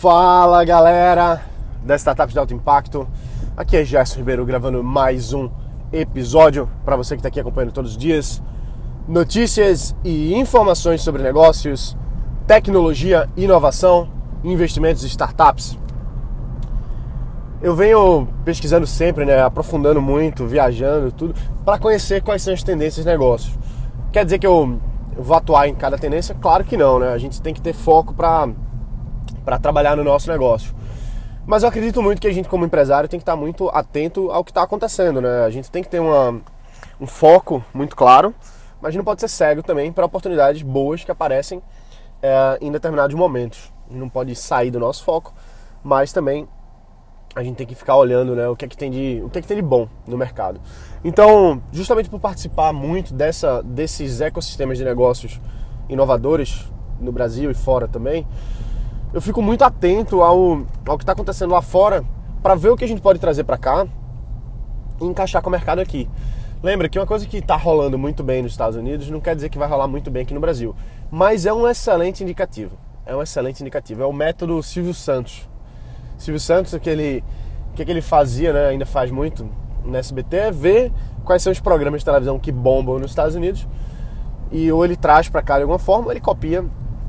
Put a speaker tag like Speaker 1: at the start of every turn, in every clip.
Speaker 1: Fala galera das startups de alto impacto, aqui é Gerson Ribeiro gravando mais um episódio para você que está aqui acompanhando todos os dias. Notícias e informações sobre negócios, tecnologia, inovação, investimentos e startups. Eu venho pesquisando sempre, né, aprofundando muito, viajando, tudo, para conhecer quais são as tendências de negócios. Quer dizer que eu vou atuar em cada tendência? Claro que não, né? A gente tem que ter foco para para trabalhar no nosso negócio. Mas eu acredito muito que a gente, como empresário, tem que estar muito atento ao que está acontecendo, né? A gente tem que ter uma, um foco muito claro, mas não pode ser cego também para oportunidades boas que aparecem é, em determinados momentos. Não pode sair do nosso foco, mas também a gente tem que ficar olhando né, o que é que tem de o que é que tem de bom no mercado. Então, justamente por participar muito dessa, desses ecossistemas de negócios inovadores no Brasil e fora também, eu fico muito atento ao, ao que está acontecendo lá fora para ver o que a gente pode trazer para cá e encaixar com o mercado aqui. Lembra que uma coisa que está rolando muito bem nos Estados Unidos não quer dizer que vai rolar muito bem aqui no Brasil, mas é um excelente indicativo. É um excelente indicativo. É o método Silvio Santos. Silvio Santos, o que ele, o que ele fazia, né, ainda faz muito no SBT, é ver quais são os programas de televisão que bombam nos Estados Unidos e ou ele traz para cá de alguma forma, ou ele copia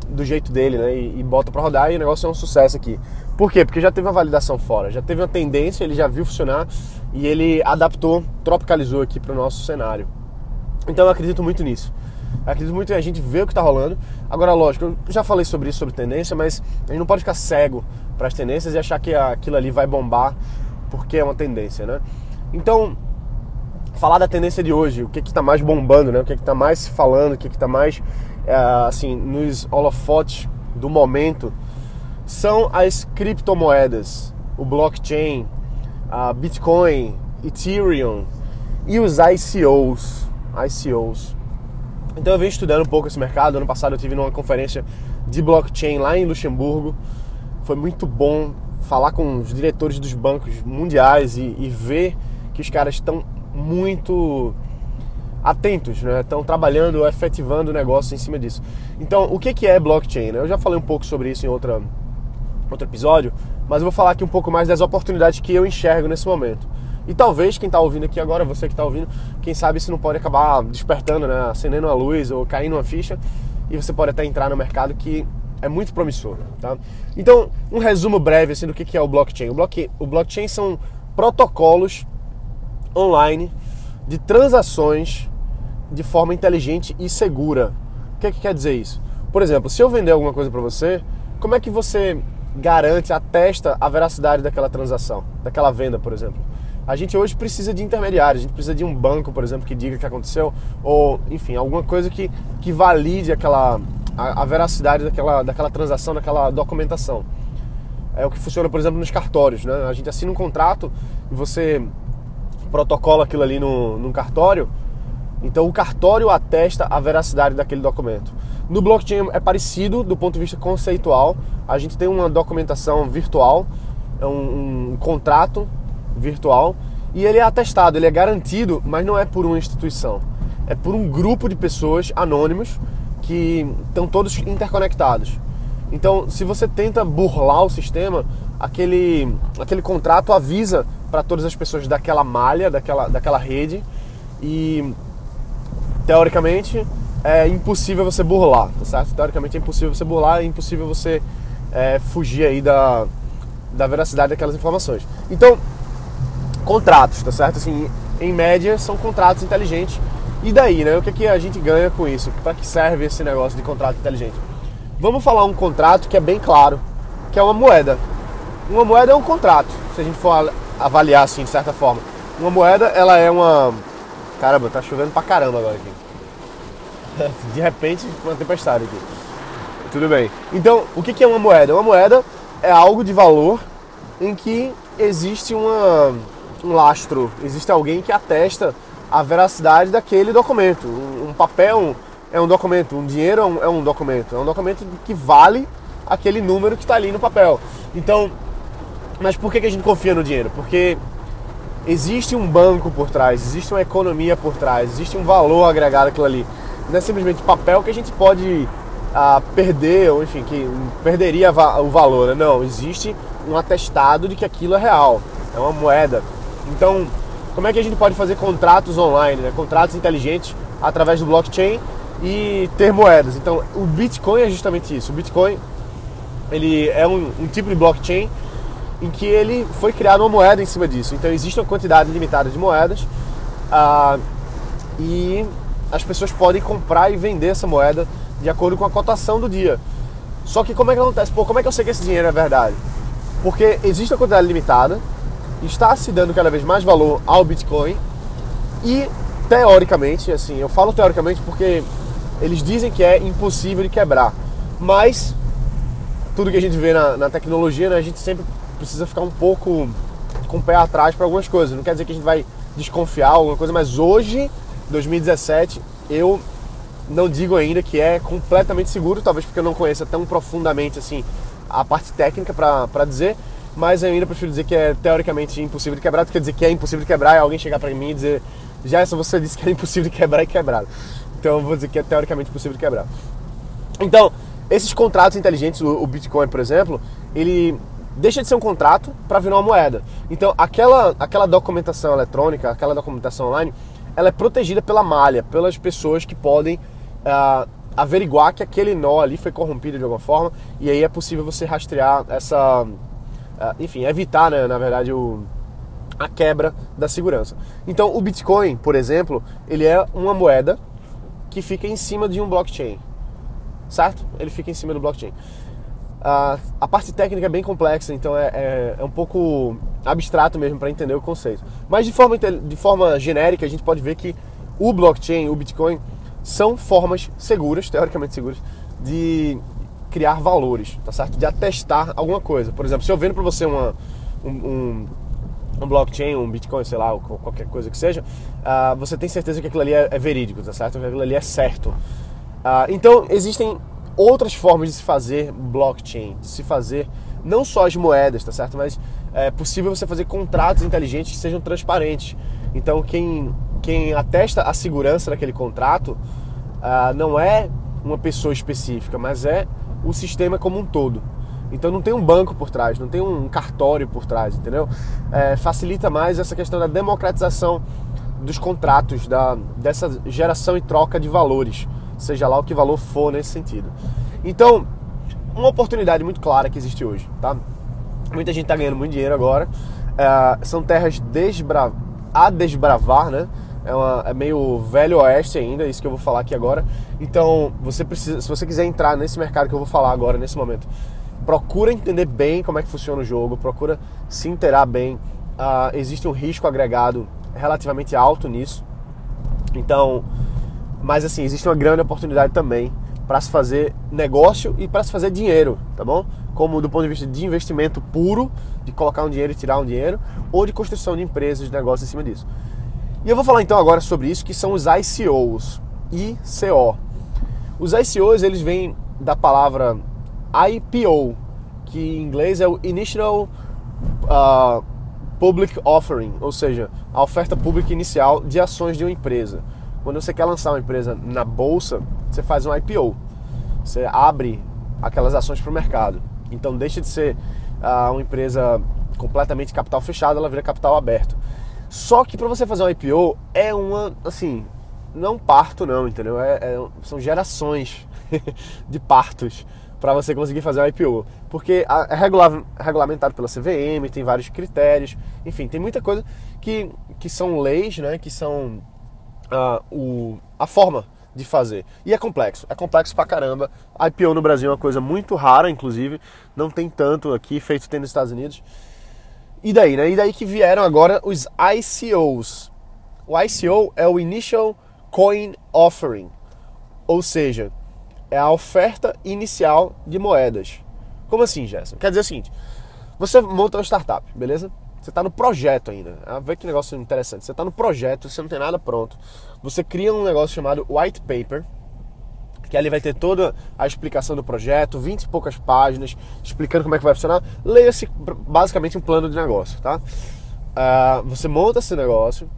Speaker 1: do jeito dele, né? E, e bota para rodar e o negócio é um sucesso aqui. Por quê? Porque já teve uma validação fora, já teve uma tendência, ele já viu funcionar e ele adaptou, tropicalizou aqui para o nosso cenário. Então eu acredito muito nisso. Eu acredito muito em a gente ver o que está rolando. Agora, lógico, eu já falei sobre isso, sobre tendência, mas a gente não pode ficar cego para as tendências e achar que aquilo ali vai bombar porque é uma tendência, né? Então, falar da tendência de hoje, o que está mais bombando, né? O que está mais se falando, o que está mais assim nos holofotes do momento são as criptomoedas, o blockchain, a Bitcoin, Ethereum e os ICOs, ICOs. Então eu venho estudando um pouco esse mercado. Ano passado eu tive numa conferência de blockchain lá em Luxemburgo. Foi muito bom falar com os diretores dos bancos mundiais e, e ver que os caras estão muito atentos, né? estão trabalhando, efetivando o negócio em cima disso. Então, o que é blockchain? Eu já falei um pouco sobre isso em outra, outro episódio, mas eu vou falar aqui um pouco mais das oportunidades que eu enxergo nesse momento. E talvez quem está ouvindo aqui agora, você que está ouvindo, quem sabe isso não pode acabar despertando, né? acendendo uma luz ou caindo uma ficha e você pode até entrar no mercado que é muito promissor. Tá? Então, um resumo breve assim, do que é o blockchain. O, blockchain. o blockchain são protocolos online de transações de forma inteligente e segura. O que, é que quer dizer isso? Por exemplo, se eu vender alguma coisa para você, como é que você garante, atesta a veracidade daquela transação, daquela venda, por exemplo? A gente hoje precisa de intermediários, a gente precisa de um banco, por exemplo, que diga que aconteceu, ou enfim, alguma coisa que, que valide aquela, a, a veracidade daquela, daquela transação, daquela documentação. É o que funciona, por exemplo, nos cartórios. Né? A gente assina um contrato e você protocola aquilo ali no, num cartório, então o cartório atesta a veracidade daquele documento. No blockchain é parecido do ponto de vista conceitual. A gente tem uma documentação virtual, é um, um contrato virtual e ele é atestado, ele é garantido, mas não é por uma instituição. É por um grupo de pessoas anônimos que estão todos interconectados. Então, se você tenta burlar o sistema, aquele, aquele contrato avisa para todas as pessoas daquela malha, daquela, daquela rede e teoricamente é impossível você burlar, tá certo? Teoricamente é impossível você burlar, é impossível você é, fugir aí da, da veracidade daquelas informações. Então, contratos, tá certo? Assim, em média são contratos inteligentes. E daí, né? O que, é que a gente ganha com isso? Para que serve esse negócio de contrato inteligente? Vamos falar um contrato que é bem claro, que é uma moeda. Uma moeda é um contrato, se a gente for avaliar assim, de certa forma. Uma moeda, ela é uma. Caramba, tá chovendo pra caramba agora aqui. De repente, uma tempestade aqui. Tudo bem. Então, o que é uma moeda? Uma moeda é algo de valor em que existe uma, um lastro, existe alguém que atesta a veracidade daquele documento. Um, um papel é um documento, um dinheiro é um, é um documento, é um documento que vale aquele número que está ali no papel. Então, mas por que, que a gente confia no dinheiro? Porque existe um banco por trás, existe uma economia por trás, existe um valor agregado aquilo ali. Não é simplesmente papel que a gente pode a perder, ou enfim, que perderia o valor. Né? Não, existe um atestado de que aquilo é real, é uma moeda. Então, como é que a gente pode fazer contratos online, né? contratos inteligentes através do blockchain e ter moedas? Então, o Bitcoin é justamente isso. O Bitcoin ele é um, um tipo de blockchain em que ele foi criado uma moeda em cima disso. Então, existe uma quantidade limitada de moedas uh, e as pessoas podem comprar e vender essa moeda de acordo com a cotação do dia. Só que como é que acontece? Pô, como é que eu sei que esse dinheiro é verdade? Porque existe uma quantidade limitada, está se dando cada vez mais valor ao Bitcoin e teoricamente, assim, eu falo teoricamente porque eles dizem que é impossível de quebrar, mas tudo que a gente vê na, na tecnologia, né, a gente sempre precisa ficar um pouco com o pé atrás para algumas coisas. Não quer dizer que a gente vai desconfiar alguma coisa, mas hoje, 2017, eu não digo ainda que é completamente seguro, talvez porque eu não conheça tão profundamente assim a parte técnica para dizer, mas eu ainda prefiro dizer que é teoricamente impossível de quebrar, quer dizer que é impossível de quebrar é alguém chegar para mim e dizer, já essa você disse que era impossível de quebrar e quebrado. Então eu vou dizer que é teoricamente possível de quebrar. Então, esses contratos inteligentes, o Bitcoin, por exemplo, ele deixa de ser um contrato para virar uma moeda. Então, aquela, aquela documentação eletrônica, aquela documentação online, ela é protegida pela malha, pelas pessoas que podem uh, averiguar que aquele nó ali foi corrompido de alguma forma e aí é possível você rastrear essa, uh, enfim, evitar, né, na verdade, o, a quebra da segurança. Então, o Bitcoin, por exemplo, ele é uma moeda que fica em cima de um blockchain, certo? Ele fica em cima do blockchain. Uh, a parte técnica é bem complexa, então é, é, é um pouco abstrato mesmo para entender o conceito. Mas de forma, de forma genérica, a gente pode ver que o blockchain, o Bitcoin, são formas seguras, teoricamente seguras, de criar valores, tá certo? De atestar alguma coisa. Por exemplo, se eu vendo para você uma, um, um, um, blockchain, um Bitcoin, sei lá, qualquer coisa que seja, uh, você tem certeza que aquilo ali é, é, verídico, tá certo? Que aquilo ali é certo. Uh, então, existem outras formas de se fazer blockchain, de se fazer não só as moedas, tá certo? Mas é possível você fazer contratos inteligentes que sejam transparentes. Então, quem quem atesta a segurança daquele contrato uh, não é uma pessoa específica, mas é o sistema como um todo. Então não tem um banco por trás, não tem um cartório por trás, entendeu? É, facilita mais essa questão da democratização dos contratos, da, dessa geração e troca de valores, seja lá o que valor for nesse sentido. Então, uma oportunidade muito clara que existe hoje, tá? Muita gente está ganhando muito dinheiro agora, é, são terras desbra a desbravar, né? é, uma, é meio velho oeste ainda, isso que eu vou falar aqui agora. Então, você precisa, se você quiser entrar nesse mercado que eu vou falar agora, nesse momento, procura entender bem como é que funciona o jogo, procura se inteirar bem. Uh, existe um risco agregado relativamente alto nisso. Então, mas assim, existe uma grande oportunidade também para se fazer negócio e para se fazer dinheiro, tá bom? Como do ponto de vista de investimento puro, de colocar um dinheiro e tirar um dinheiro, ou de construção de empresas, de negócios em cima disso. E eu vou falar então agora sobre isso, que são os ICOs, ICO. Os ICOs, eles vêm da palavra IPO, que em inglês é o Initial uh, Public Offering, ou seja, a oferta pública inicial de ações de uma empresa. Quando você quer lançar uma empresa na bolsa, você faz um IPO. Você abre aquelas ações para o mercado. Então deixa de ser uh, uma empresa completamente capital fechado, ela vira capital aberto. Só que para você fazer um IPO é uma, assim, não parto não, entendeu? É, é, são gerações de partos para você conseguir fazer um IPO. Porque é regular, regulamentado pela CVM, tem vários critérios, enfim, tem muita coisa que, que são leis, né? Que são uh, o, a forma de fazer. E é complexo, é complexo pra caramba. IPO no Brasil é uma coisa muito rara, inclusive, não tem tanto aqui, feito tem nos Estados Unidos. E daí, né? E daí que vieram agora os ICOs. O ICO é o Initial Coin Offering, ou seja, é a oferta inicial de moedas. Como assim, Gerson? Quer dizer o seguinte: você monta uma startup, beleza? Você está no projeto ainda. Ah, vê que negócio interessante. Você está no projeto, você não tem nada pronto. Você cria um negócio chamado white paper, que ali vai ter toda a explicação do projeto, 20 e poucas páginas, explicando como é que vai funcionar. Leia-se basicamente um plano de negócio, tá? Uh, você monta esse negócio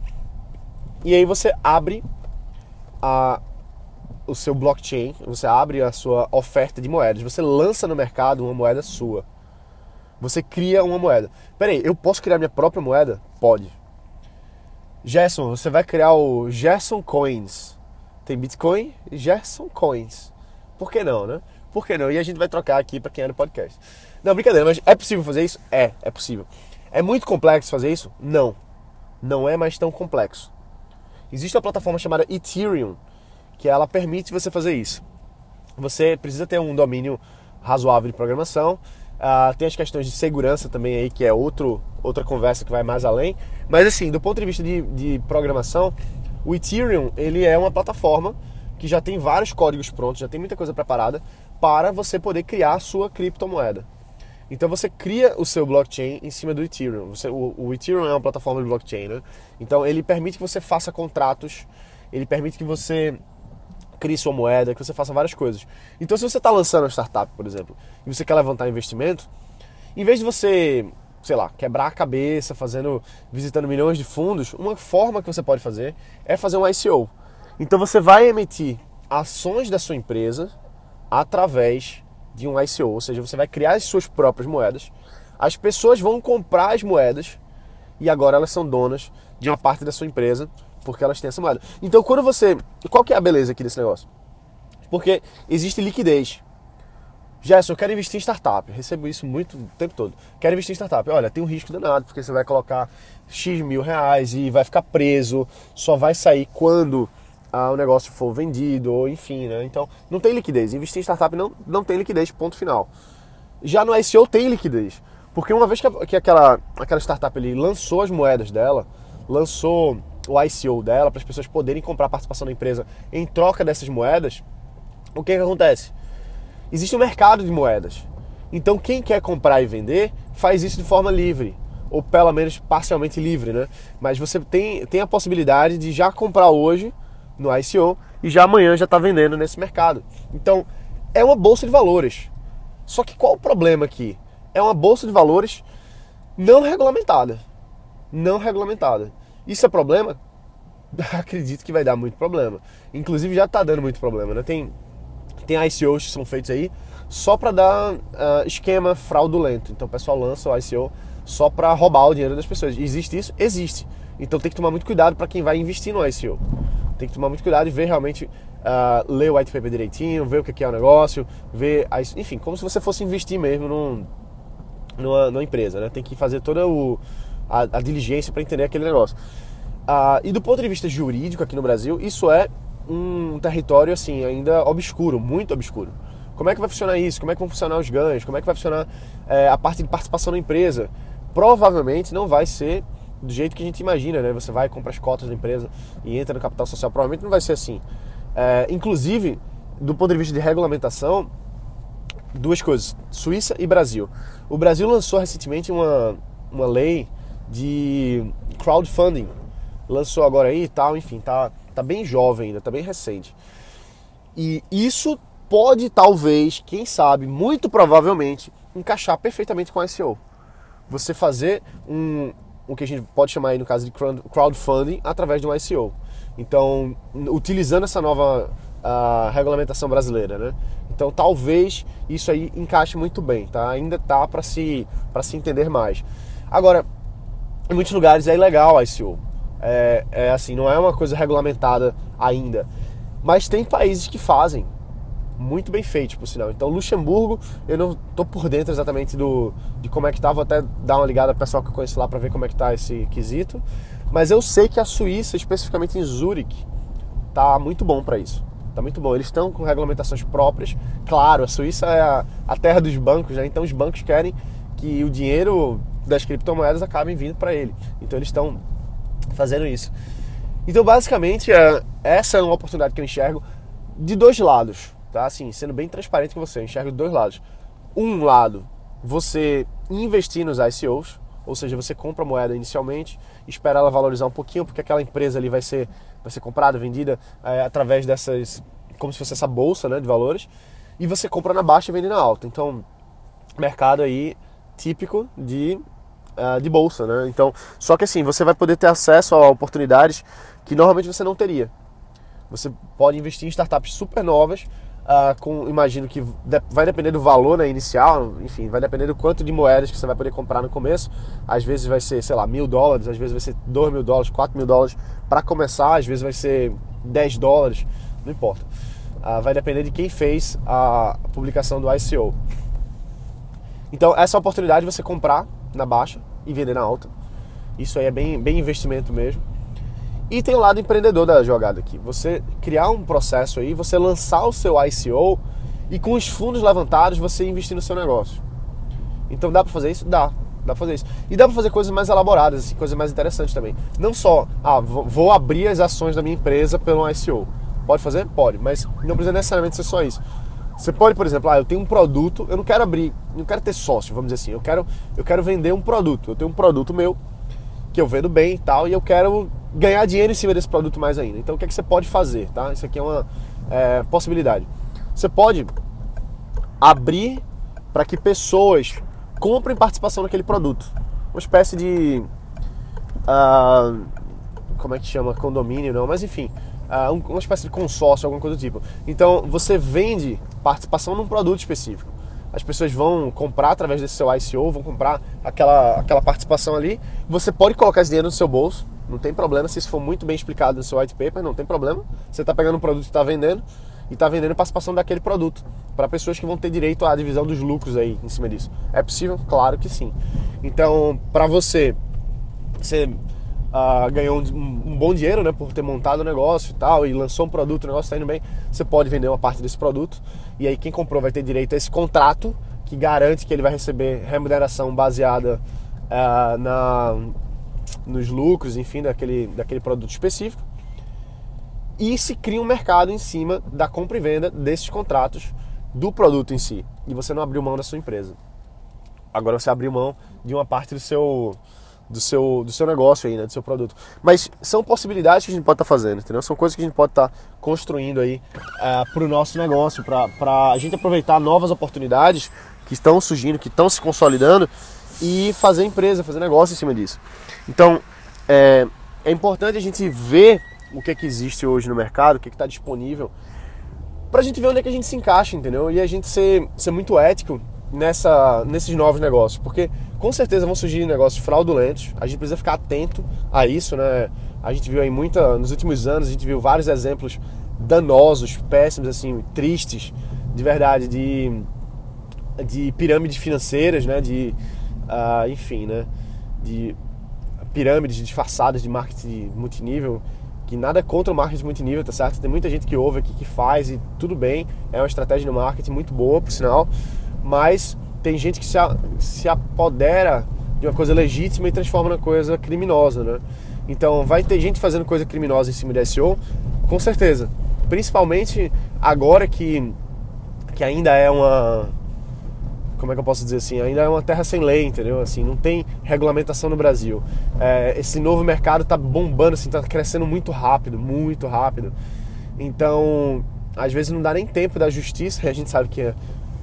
Speaker 1: e aí você abre a, o seu blockchain, você abre a sua oferta de moedas, você lança no mercado uma moeda sua. Você cria uma moeda. Peraí, eu posso criar minha própria moeda? Pode. Gerson, você vai criar o Gerson Coins. Tem Bitcoin e Gerson Coins. Por que não, né? Por que não? E a gente vai trocar aqui para quem é no podcast. Não, brincadeira, mas é possível fazer isso? É, é possível. É muito complexo fazer isso? Não. Não é mais tão complexo. Existe uma plataforma chamada Ethereum, que ela permite você fazer isso. Você precisa ter um domínio razoável de programação. Uh, tem as questões de segurança também aí, que é outro, outra conversa que vai mais além. Mas assim, do ponto de vista de, de programação, o Ethereum ele é uma plataforma que já tem vários códigos prontos, já tem muita coisa preparada para você poder criar a sua criptomoeda. Então você cria o seu blockchain em cima do Ethereum. Você, o, o, Ethereum é uma plataforma de blockchain, né? Então ele permite que você faça contratos, ele permite que você crie sua moeda, que você faça várias coisas. Então se você está lançando uma startup, por exemplo, e você quer levantar investimento, em vez de você, sei lá, quebrar a cabeça fazendo, visitando milhões de fundos, uma forma que você pode fazer é fazer um ICO. Então você vai emitir ações da sua empresa através de um ICO, ou seja, você vai criar as suas próprias moedas, as pessoas vão comprar as moedas e agora elas são donas de uma parte da sua empresa porque elas têm essa moeda. Então, quando você. Qual que é a beleza aqui desse negócio? Porque existe liquidez. Gerson, eu quero investir em startup. recebo isso muito o tempo todo. Quero investir em startup. Olha, tem um risco danado, porque você vai colocar X mil reais e vai ficar preso, só vai sair quando ah, o negócio for vendido, ou enfim, né? Então, não tem liquidez. Investir em startup não, não tem liquidez, ponto final. Já no ICO tem liquidez. Porque uma vez que, que aquela, aquela startup ali lançou as moedas dela, lançou o ICO dela, para as pessoas poderem comprar participação da empresa em troca dessas moedas, o que, que acontece? Existe um mercado de moedas. Então, quem quer comprar e vender faz isso de forma livre, ou pelo menos parcialmente livre, né? Mas você tem, tem a possibilidade de já comprar hoje no ICO e já amanhã já está vendendo nesse mercado. Então, é uma bolsa de valores. Só que qual o problema aqui? É uma bolsa de valores não regulamentada. Não regulamentada. Isso é problema? Acredito que vai dar muito problema. Inclusive já está dando muito problema, né? Tem, tem ICOs que são feitos aí só para dar uh, esquema fraudulento. Então o pessoal lança o ICO só para roubar o dinheiro das pessoas. Existe isso? Existe. Então tem que tomar muito cuidado para quem vai investir no ICO. Tem que tomar muito cuidado e ver realmente, uh, ler o white paper direitinho, ver o que é o negócio, ver, a, enfim, como se você fosse investir mesmo num, numa, numa empresa, né? Tem que fazer toda o, a, a diligência para entender aquele negócio. Ah, e do ponto de vista jurídico aqui no Brasil, isso é um território assim ainda obscuro, muito obscuro. Como é que vai funcionar isso? Como é que vão funcionar os ganhos? Como é que vai funcionar é, a parte de participação da empresa? Provavelmente não vai ser do jeito que a gente imagina, né? Você vai comprar as cotas da empresa e entra no capital social. Provavelmente não vai ser assim. É, inclusive, do ponto de vista de regulamentação, duas coisas: Suíça e Brasil. O Brasil lançou recentemente uma, uma lei de crowdfunding. Lançou agora aí e tal, enfim, tá, tá bem jovem ainda, tá bem recente. E isso pode, talvez, quem sabe, muito provavelmente, encaixar perfeitamente com SEO. Você fazer um, o que a gente pode chamar aí no caso de crowdfunding através de um ICO. Então, utilizando essa nova uh, regulamentação brasileira, né? Então, talvez isso aí encaixe muito bem, tá? Ainda tá para se para se entender mais. Agora, em muitos lugares é ilegal ICO. É, é assim, não é uma coisa regulamentada ainda. Mas tem países que fazem muito bem feito, por sinal. Então, Luxemburgo, eu não tô por dentro exatamente do de como é que tá, vou até dar uma ligada ao pessoal que eu conheço lá para ver como é que tá esse quesito. Mas eu sei que a Suíça, especificamente em Zurique, tá muito bom para isso. Tá muito bom. Eles estão com regulamentações próprias. Claro, a Suíça é a, a terra dos bancos, né? Então os bancos querem que o dinheiro das criptomoedas acabem vindo para ele. Então eles estão fazendo isso. Então basicamente é, essa é uma oportunidade que eu enxergo de dois lados, tá? Assim, sendo bem transparente com você, eu enxergo dois lados. Um lado, você investir nos ICOs, ou seja, você compra a moeda inicialmente, espera ela valorizar um pouquinho, porque aquela empresa ali vai ser, vai ser comprada, vendida é, através dessas, como se fosse essa bolsa né, de valores, e você compra na baixa e vende na alta. Então, mercado aí típico de, uh, de bolsa, né? Então, só que assim, você vai poder ter acesso a oportunidades que normalmente você não teria. Você pode investir em startups super novas, uh, com, imagino que vai depender do valor né, inicial, enfim, vai depender do quanto de moedas que você vai poder comprar no começo. Às vezes vai ser, sei lá, mil dólares, às vezes vai ser dois mil dólares, quatro mil dólares para começar, às vezes vai ser 10 dólares, não importa. Uh, vai depender de quem fez a publicação do ICO. Então, essa oportunidade de você comprar na baixa e vender na alta. Isso aí é bem, bem investimento mesmo. E tem o lado empreendedor da jogada aqui. Você criar um processo aí, você lançar o seu ICO e com os fundos levantados você investir no seu negócio. Então dá para fazer isso? Dá. Dá pra fazer isso. E dá pra fazer coisas mais elaboradas, assim, coisas mais interessantes também. Não só, ah, vou abrir as ações da minha empresa pelo ICO. Pode fazer? Pode, mas não precisa necessariamente ser só isso. Você pode, por exemplo, ah, eu tenho um produto, eu não quero abrir, não quero ter sócio, vamos dizer assim. Eu quero, eu quero vender um produto. Eu tenho um produto meu que eu vendo bem e tal, e eu quero ganhar dinheiro em cima desse produto mais ainda. Então o que, é que você pode fazer, tá? Isso aqui é uma é, possibilidade. Você pode abrir para que pessoas comprem participação naquele produto. Uma espécie de. Uh, como é que chama? Condomínio, não, mas enfim. Uh, uma espécie de consórcio, alguma coisa do tipo. Então você vende participação num produto específico as pessoas vão comprar através desse seu ICO, vão comprar aquela, aquela participação ali. Você pode colocar esse dinheiro no seu bolso, não tem problema. Se isso for muito bem explicado no seu white paper, não tem problema. Você está pegando um produto que está vendendo e está vendendo participação daquele produto para pessoas que vão ter direito à divisão dos lucros aí em cima disso. É possível? Claro que sim. Então, para você, você uh, ganhou um, um, bom dinheiro né, por ter montado o negócio e tal, e lançou um produto, o negócio está indo bem, você pode vender uma parte desse produto e aí quem comprou vai ter direito a esse contrato que garante que ele vai receber remuneração baseada uh, na, nos lucros, enfim, daquele, daquele produto específico. E se cria um mercado em cima da compra e venda desses contratos do produto em si. E você não abriu mão da sua empresa. Agora você abriu mão de uma parte do seu, do seu, do seu negócio aí, né, do seu produto. Mas são possibilidades que a gente pode estar tá fazendo, entendeu? São coisas que a gente pode estar tá construindo aí uh, é, para o nosso negócio, para a gente aproveitar novas oportunidades que estão surgindo, que estão se consolidando e fazer empresa, fazer negócio em cima disso. Então, é, é importante a gente ver o que é que existe hoje no mercado, o que é está disponível, para a gente ver onde é que a gente se encaixa, entendeu? E a gente ser, ser muito ético nessa, nesses novos negócios, porque com certeza vão surgir negócios fraudulentos, a gente precisa ficar atento a isso, né? A gente viu aí muita, nos últimos anos, a gente viu vários exemplos danosos, péssimos, assim, tristes, de verdade, de, de pirâmides financeiras, né? De, uh, enfim, né? De pirâmides disfarçadas de marketing multinível, que nada contra o marketing multinível, tá certo? Tem muita gente que ouve aqui, que faz e tudo bem, é uma estratégia de marketing muito boa, por sinal, mas tem gente que se, a, se apodera de uma coisa legítima e transforma na coisa criminosa, né? Então vai ter gente fazendo coisa criminosa em cima de SEO, com certeza. Principalmente agora que, que ainda é uma. Como é que eu posso dizer assim? Ainda é uma terra sem lei, entendeu? Assim, não tem regulamentação no Brasil. É, esse novo mercado tá bombando, assim, tá crescendo muito rápido, muito rápido. Então, às vezes não dá nem tempo da justiça, a gente sabe que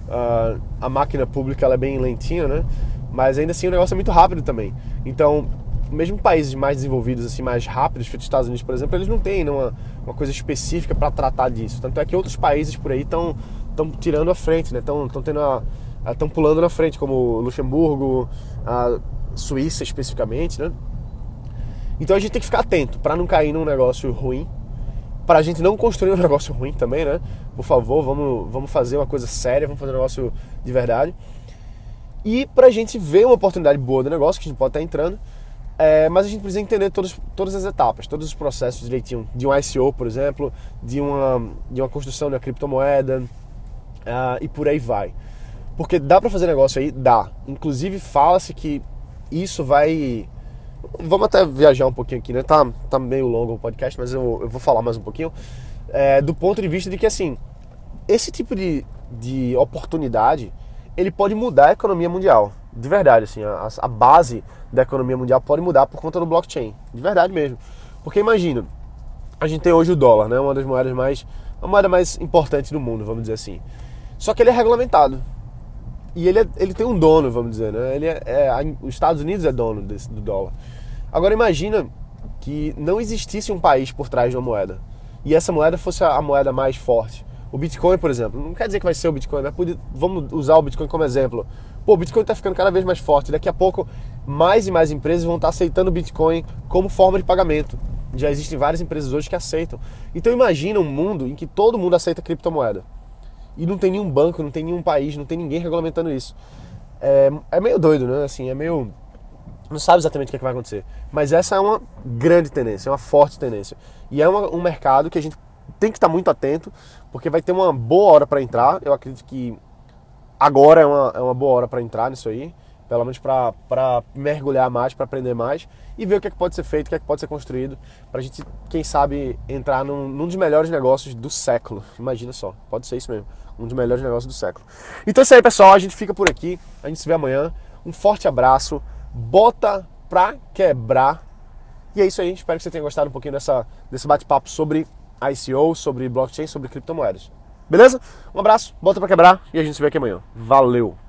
Speaker 1: uh, a máquina pública ela é bem lentinha, né? Mas ainda assim o negócio é muito rápido também. Então, mesmo países mais desenvolvidos, assim, mais rápidos, feito os Estados Unidos, por exemplo, eles não têm uma, uma coisa específica para tratar disso. Tanto é que outros países por aí estão estão tirando a frente, né? Estão tendo estão pulando na frente, como Luxemburgo, a Suíça especificamente, né? Então a gente tem que ficar atento para não cair num negócio ruim para a gente não construir um negócio ruim também, né? Por favor, vamos, vamos fazer uma coisa séria, vamos fazer um negócio de verdade. E para a gente ver uma oportunidade boa do negócio, que a gente pode estar entrando, é, mas a gente precisa entender todos, todas as etapas, todos os processos direitinho, de um ICO, por exemplo, de uma, de uma construção de uma criptomoeda uh, e por aí vai. Porque dá para fazer negócio aí? Dá. Inclusive fala-se que isso vai Vamos até viajar um pouquinho aqui, né? Tá, tá meio longo o podcast, mas eu, eu vou falar mais um pouquinho. É, do ponto de vista de que, assim, esse tipo de, de oportunidade, ele pode mudar a economia mundial. De verdade, assim, a, a base da economia mundial pode mudar por conta do blockchain. De verdade mesmo. Porque imagina, a gente tem hoje o dólar, né? Uma das moedas mais. a moeda mais importante do mundo, vamos dizer assim. Só que ele é regulamentado. E ele, é, ele tem um dono, vamos dizer, né? Ele é, é, os Estados Unidos é dono desse, do dólar. Agora imagina que não existisse um país por trás de uma moeda. e essa moeda fosse a moeda mais forte. O Bitcoin, por exemplo, não quer dizer que vai ser o Bitcoin, mas vamos usar o Bitcoin como exemplo. Pô, o Bitcoin está ficando cada vez mais forte. Daqui a pouco, mais e mais empresas vão estar tá aceitando o Bitcoin como forma de pagamento. Já existem várias empresas hoje que aceitam. Então imagina um mundo em que todo mundo aceita criptomoeda. E não tem nenhum banco, não tem nenhum país, não tem ninguém regulamentando isso. É, é meio doido, né? Assim, é meio não sabe exatamente o que, é que vai acontecer. Mas essa é uma grande tendência, é uma forte tendência. E é uma, um mercado que a gente tem que estar muito atento, porque vai ter uma boa hora para entrar. Eu acredito que agora é uma, é uma boa hora para entrar nisso aí, pelo menos para mergulhar mais, para aprender mais e ver o que, é que pode ser feito, o que, é que pode ser construído, para a gente, quem sabe, entrar num, num dos melhores negócios do século. Imagina só, pode ser isso mesmo, um dos melhores negócios do século. Então é isso aí, pessoal, a gente fica por aqui, a gente se vê amanhã. Um forte abraço bota pra quebrar. E é isso aí, espero que você tenha gostado um pouquinho dessa, desse bate-papo sobre ICO, sobre blockchain, sobre criptomoedas. Beleza? Um abraço, bota pra quebrar e a gente se vê aqui amanhã. Valeu!